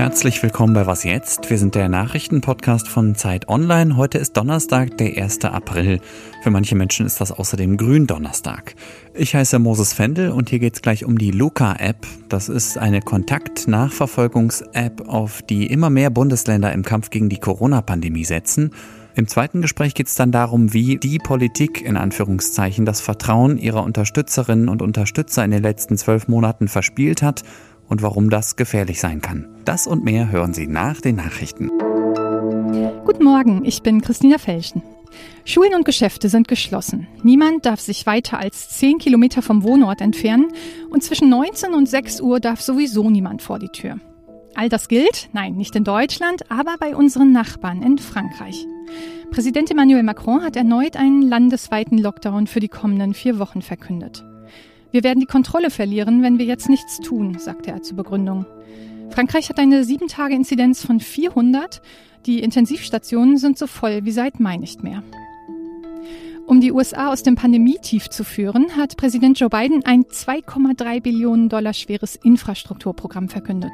Herzlich willkommen bei Was jetzt? Wir sind der Nachrichtenpodcast von Zeit Online. Heute ist Donnerstag, der 1. April. Für manche Menschen ist das außerdem Gründonnerstag. Ich heiße Moses Fendel und hier geht es gleich um die Luca-App. Das ist eine Kontakt-Nachverfolgungs-App, auf die immer mehr Bundesländer im Kampf gegen die Corona-Pandemie setzen. Im zweiten Gespräch geht es dann darum, wie die Politik in Anführungszeichen das Vertrauen ihrer Unterstützerinnen und Unterstützer in den letzten zwölf Monaten verspielt hat und warum das gefährlich sein kann. Das und mehr hören Sie nach den Nachrichten. Guten Morgen, ich bin Christina Felschen. Schulen und Geschäfte sind geschlossen. Niemand darf sich weiter als 10 Kilometer vom Wohnort entfernen und zwischen 19 und 6 Uhr darf sowieso niemand vor die Tür. All das gilt, nein, nicht in Deutschland, aber bei unseren Nachbarn in Frankreich. Präsident Emmanuel Macron hat erneut einen landesweiten Lockdown für die kommenden vier Wochen verkündet. Wir werden die Kontrolle verlieren, wenn wir jetzt nichts tun, sagte er zur Begründung. Frankreich hat eine 7-Tage-Inzidenz von 400. Die Intensivstationen sind so voll wie seit Mai nicht mehr. Um die USA aus dem Pandemietief zu führen, hat Präsident Joe Biden ein 2,3 Billionen Dollar schweres Infrastrukturprogramm verkündet.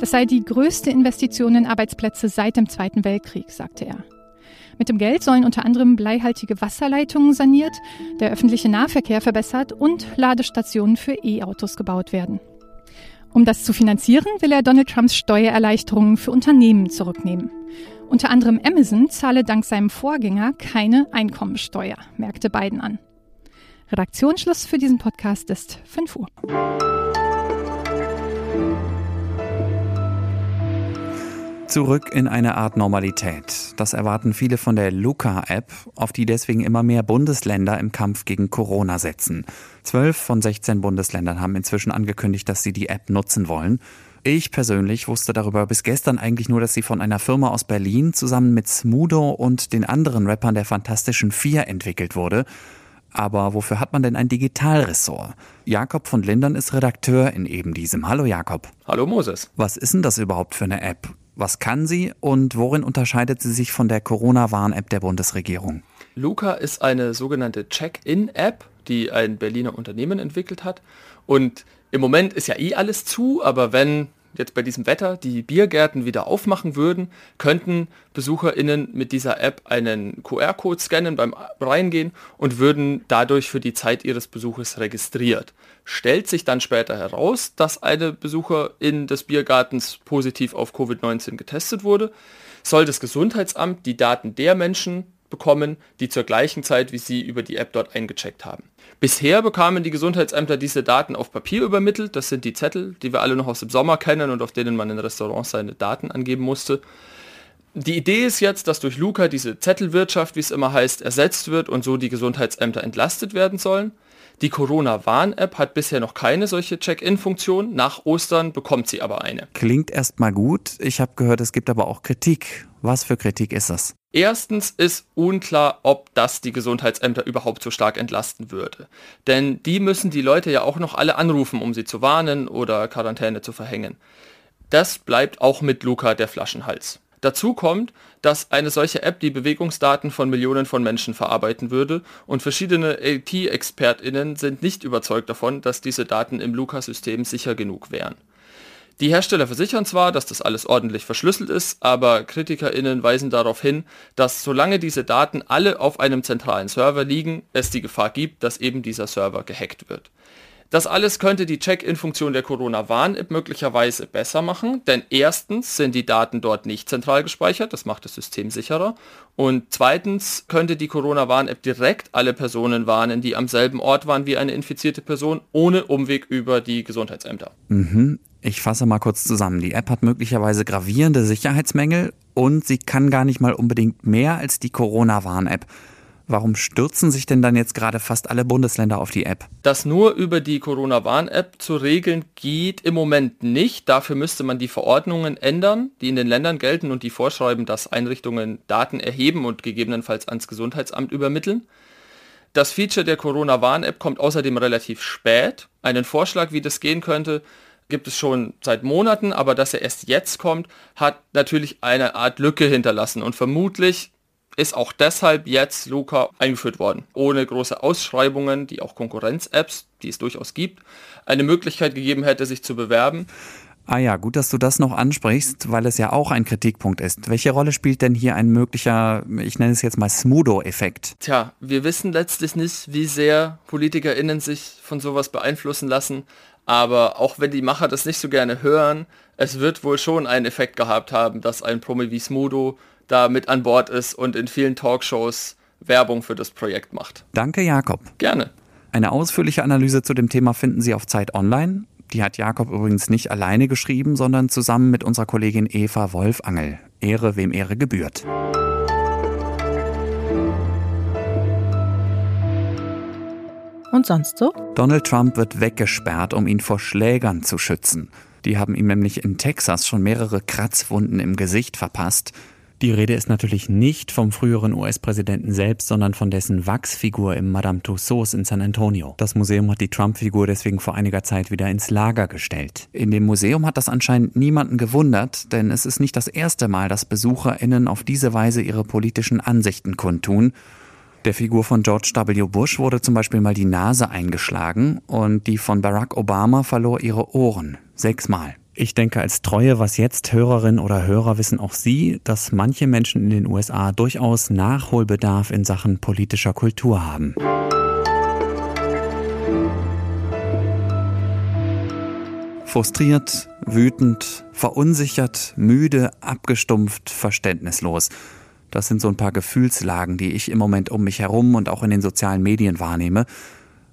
Das sei die größte Investition in Arbeitsplätze seit dem Zweiten Weltkrieg, sagte er. Mit dem Geld sollen unter anderem bleihaltige Wasserleitungen saniert, der öffentliche Nahverkehr verbessert und Ladestationen für E-Autos gebaut werden. Um das zu finanzieren, will er Donald Trumps Steuererleichterungen für Unternehmen zurücknehmen. Unter anderem Amazon zahle dank seinem Vorgänger keine Einkommensteuer, merkte Biden an. Redaktionsschluss für diesen Podcast ist 5 Uhr. Zurück in eine Art Normalität. Das erwarten viele von der Luca-App, auf die deswegen immer mehr Bundesländer im Kampf gegen Corona setzen. Zwölf von 16 Bundesländern haben inzwischen angekündigt, dass sie die App nutzen wollen. Ich persönlich wusste darüber bis gestern eigentlich nur, dass sie von einer Firma aus Berlin zusammen mit Smudo und den anderen Rappern der Fantastischen Vier entwickelt wurde. Aber wofür hat man denn ein Digitalressort? Jakob von Lindern ist Redakteur in eben diesem. Hallo Jakob. Hallo Moses. Was ist denn das überhaupt für eine App? Was kann sie und worin unterscheidet sie sich von der Corona-Warn-App der Bundesregierung? Luca ist eine sogenannte Check-in-App, die ein Berliner Unternehmen entwickelt hat. Und im Moment ist ja eh alles zu, aber wenn jetzt bei diesem Wetter die Biergärten wieder aufmachen würden, könnten BesucherInnen mit dieser App einen QR-Code scannen beim Reingehen und würden dadurch für die Zeit ihres Besuches registriert. Stellt sich dann später heraus, dass eine Besucherin des Biergartens positiv auf Covid-19 getestet wurde, soll das Gesundheitsamt die Daten der Menschen bekommen, die zur gleichen Zeit wie Sie über die App dort eingecheckt haben. Bisher bekamen die Gesundheitsämter diese Daten auf Papier übermittelt. Das sind die Zettel, die wir alle noch aus dem Sommer kennen und auf denen man in Restaurants seine Daten angeben musste. Die Idee ist jetzt, dass durch Luca diese Zettelwirtschaft, wie es immer heißt, ersetzt wird und so die Gesundheitsämter entlastet werden sollen. Die Corona-Warn-App hat bisher noch keine solche Check-in-Funktion. Nach Ostern bekommt sie aber eine. Klingt erstmal gut. Ich habe gehört, es gibt aber auch Kritik. Was für Kritik ist das? Erstens ist unklar, ob das die Gesundheitsämter überhaupt so stark entlasten würde. Denn die müssen die Leute ja auch noch alle anrufen, um sie zu warnen oder Quarantäne zu verhängen. Das bleibt auch mit Luca der Flaschenhals. Dazu kommt, dass eine solche App die Bewegungsdaten von Millionen von Menschen verarbeiten würde und verschiedene IT-ExpertInnen sind nicht überzeugt davon, dass diese Daten im Luca-System sicher genug wären. Die Hersteller versichern zwar, dass das alles ordentlich verschlüsselt ist, aber KritikerInnen weisen darauf hin, dass solange diese Daten alle auf einem zentralen Server liegen, es die Gefahr gibt, dass eben dieser Server gehackt wird. Das alles könnte die Check-in-Funktion der Corona-Warn-App möglicherweise besser machen, denn erstens sind die Daten dort nicht zentral gespeichert, das macht das System sicherer. Und zweitens könnte die Corona-Warn-App direkt alle Personen warnen, die am selben Ort waren wie eine infizierte Person, ohne Umweg über die Gesundheitsämter. Mhm. Ich fasse mal kurz zusammen. Die App hat möglicherweise gravierende Sicherheitsmängel und sie kann gar nicht mal unbedingt mehr als die Corona-Warn-App. Warum stürzen sich denn dann jetzt gerade fast alle Bundesländer auf die App? Das nur über die Corona-Warn-App zu regeln geht im Moment nicht. Dafür müsste man die Verordnungen ändern, die in den Ländern gelten und die vorschreiben, dass Einrichtungen Daten erheben und gegebenenfalls ans Gesundheitsamt übermitteln. Das Feature der Corona-Warn-App kommt außerdem relativ spät. Einen Vorschlag, wie das gehen könnte, gibt es schon seit Monaten, aber dass er erst jetzt kommt, hat natürlich eine Art Lücke hinterlassen und vermutlich ist auch deshalb jetzt Luca eingeführt worden. Ohne große Ausschreibungen, die auch Konkurrenz-Apps, die es durchaus gibt, eine Möglichkeit gegeben hätte, sich zu bewerben. Ah ja, gut, dass du das noch ansprichst, weil es ja auch ein Kritikpunkt ist. Welche Rolle spielt denn hier ein möglicher, ich nenne es jetzt mal Smudo-Effekt? Tja, wir wissen letztlich nicht, wie sehr PolitikerInnen sich von sowas beeinflussen lassen. Aber auch wenn die Macher das nicht so gerne hören, es wird wohl schon einen Effekt gehabt haben, dass ein Promi wie Smudo da mit an Bord ist und in vielen Talkshows Werbung für das Projekt macht. Danke, Jakob. Gerne. Eine ausführliche Analyse zu dem Thema finden Sie auf Zeit Online. Die hat Jakob übrigens nicht alleine geschrieben, sondern zusammen mit unserer Kollegin Eva Wolfangel. Ehre, wem Ehre gebührt. Und sonst so? Donald Trump wird weggesperrt, um ihn vor Schlägern zu schützen. Die haben ihm nämlich in Texas schon mehrere Kratzwunden im Gesicht verpasst. Die Rede ist natürlich nicht vom früheren US-Präsidenten selbst, sondern von dessen Wachsfigur im Madame Tussauds in San Antonio. Das Museum hat die Trump-Figur deswegen vor einiger Zeit wieder ins Lager gestellt. In dem Museum hat das anscheinend niemanden gewundert, denn es ist nicht das erste Mal, dass BesucherInnen auf diese Weise ihre politischen Ansichten kundtun. Der Figur von George W. Bush wurde zum Beispiel mal die Nase eingeschlagen und die von Barack Obama verlor ihre Ohren. Sechsmal. Ich denke, als treue Was jetzt Hörerin oder Hörer wissen auch Sie, dass manche Menschen in den USA durchaus Nachholbedarf in Sachen politischer Kultur haben. Frustriert, wütend, verunsichert, müde, abgestumpft, verständnislos. Das sind so ein paar Gefühlslagen, die ich im Moment um mich herum und auch in den sozialen Medien wahrnehme.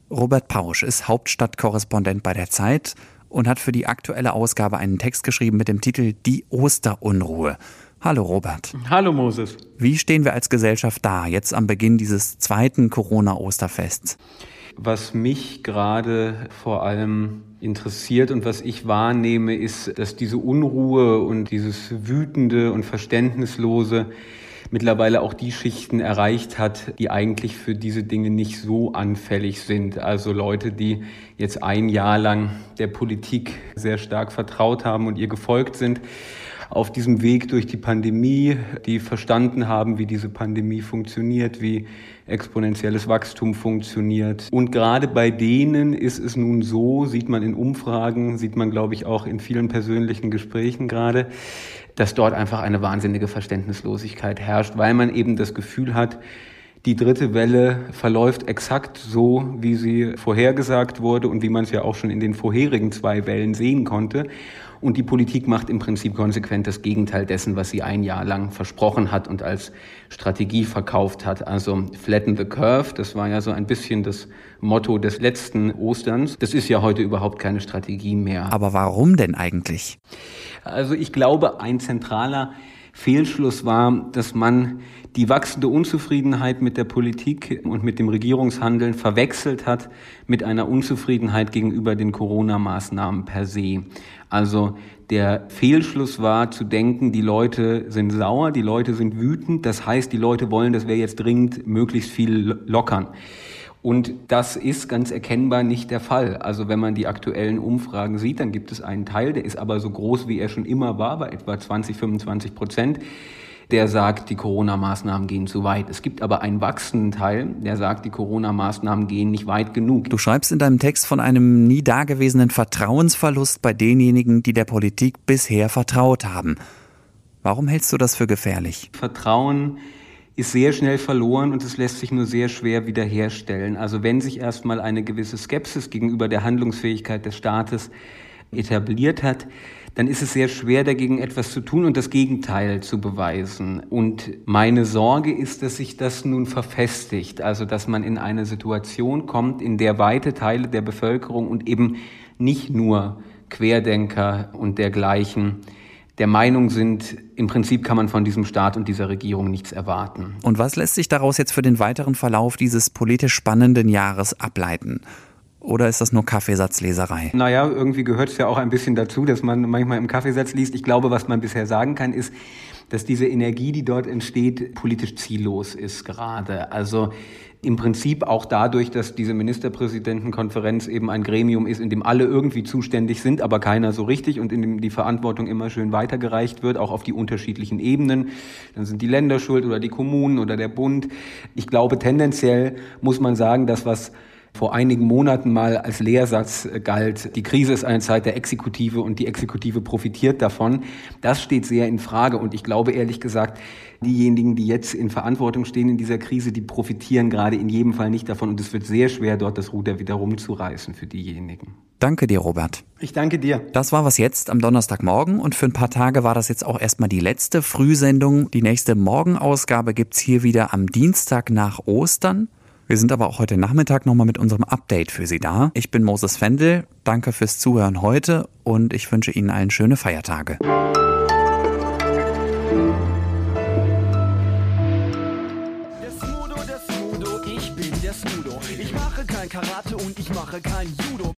Robert Pausch ist Hauptstadtkorrespondent bei der Zeit und hat für die aktuelle Ausgabe einen Text geschrieben mit dem Titel Die Osterunruhe. Hallo Robert. Hallo Moses. Wie stehen wir als Gesellschaft da, jetzt am Beginn dieses zweiten Corona-Osterfests? Was mich gerade vor allem interessiert und was ich wahrnehme, ist, dass diese Unruhe und dieses Wütende und Verständnislose mittlerweile auch die Schichten erreicht hat, die eigentlich für diese Dinge nicht so anfällig sind. Also Leute, die jetzt ein Jahr lang der Politik sehr stark vertraut haben und ihr gefolgt sind auf diesem Weg durch die Pandemie, die verstanden haben, wie diese Pandemie funktioniert, wie exponentielles Wachstum funktioniert. Und gerade bei denen ist es nun so, sieht man in Umfragen, sieht man, glaube ich, auch in vielen persönlichen Gesprächen gerade, dass dort einfach eine wahnsinnige Verständnislosigkeit herrscht, weil man eben das Gefühl hat, die dritte Welle verläuft exakt so, wie sie vorhergesagt wurde und wie man es ja auch schon in den vorherigen zwei Wellen sehen konnte. Und die Politik macht im Prinzip konsequent das Gegenteil dessen, was sie ein Jahr lang versprochen hat und als Strategie verkauft hat. Also flatten the curve, das war ja so ein bisschen das Motto des letzten Osterns. Das ist ja heute überhaupt keine Strategie mehr. Aber warum denn eigentlich? Also ich glaube, ein zentraler Fehlschluss war, dass man die wachsende Unzufriedenheit mit der Politik und mit dem Regierungshandeln verwechselt hat mit einer Unzufriedenheit gegenüber den Corona-Maßnahmen per se. Also der Fehlschluss war zu denken, die Leute sind sauer, die Leute sind wütend, das heißt, die Leute wollen, dass wir jetzt dringend möglichst viel lockern. Und das ist ganz erkennbar nicht der Fall. Also wenn man die aktuellen Umfragen sieht, dann gibt es einen Teil, der ist aber so groß, wie er schon immer war, bei etwa 20, 25 Prozent, der sagt, die Corona-Maßnahmen gehen zu weit. Es gibt aber einen wachsenden Teil, der sagt, die Corona-Maßnahmen gehen nicht weit genug. Du schreibst in deinem Text von einem nie dagewesenen Vertrauensverlust bei denjenigen, die der Politik bisher vertraut haben. Warum hältst du das für gefährlich? Vertrauen ist sehr schnell verloren und es lässt sich nur sehr schwer wiederherstellen. Also wenn sich erstmal eine gewisse Skepsis gegenüber der Handlungsfähigkeit des Staates etabliert hat, dann ist es sehr schwer dagegen etwas zu tun und das Gegenteil zu beweisen. Und meine Sorge ist, dass sich das nun verfestigt, also dass man in eine Situation kommt, in der weite Teile der Bevölkerung und eben nicht nur Querdenker und dergleichen der Meinung sind, im Prinzip kann man von diesem Staat und dieser Regierung nichts erwarten. Und was lässt sich daraus jetzt für den weiteren Verlauf dieses politisch spannenden Jahres ableiten? Oder ist das nur Kaffeesatzleserei? Naja, irgendwie gehört es ja auch ein bisschen dazu, dass man manchmal im Kaffeesatz liest. Ich glaube, was man bisher sagen kann, ist, dass diese Energie, die dort entsteht, politisch ziellos ist gerade. Also im Prinzip auch dadurch, dass diese Ministerpräsidentenkonferenz eben ein Gremium ist, in dem alle irgendwie zuständig sind, aber keiner so richtig und in dem die Verantwortung immer schön weitergereicht wird, auch auf die unterschiedlichen Ebenen. Dann sind die Länder schuld oder die Kommunen oder der Bund. Ich glaube, tendenziell muss man sagen, dass was vor einigen Monaten mal als Lehrsatz galt, die Krise ist eine Zeit der Exekutive und die Exekutive profitiert davon. Das steht sehr in Frage und ich glaube ehrlich gesagt, diejenigen, die jetzt in Verantwortung stehen in dieser Krise, die profitieren gerade in jedem Fall nicht davon und es wird sehr schwer, dort das Ruder wieder rumzureißen für diejenigen. Danke dir, Robert. Ich danke dir. Das war was jetzt am Donnerstagmorgen und für ein paar Tage war das jetzt auch erstmal die letzte Frühsendung. Die nächste Morgenausgabe gibt's hier wieder am Dienstag nach Ostern. Wir sind aber auch heute Nachmittag nochmal mit unserem Update für Sie da. Ich bin Moses Fendel. Danke fürs Zuhören heute und ich wünsche Ihnen allen schöne Feiertage. Karate und ich mache kein Judo.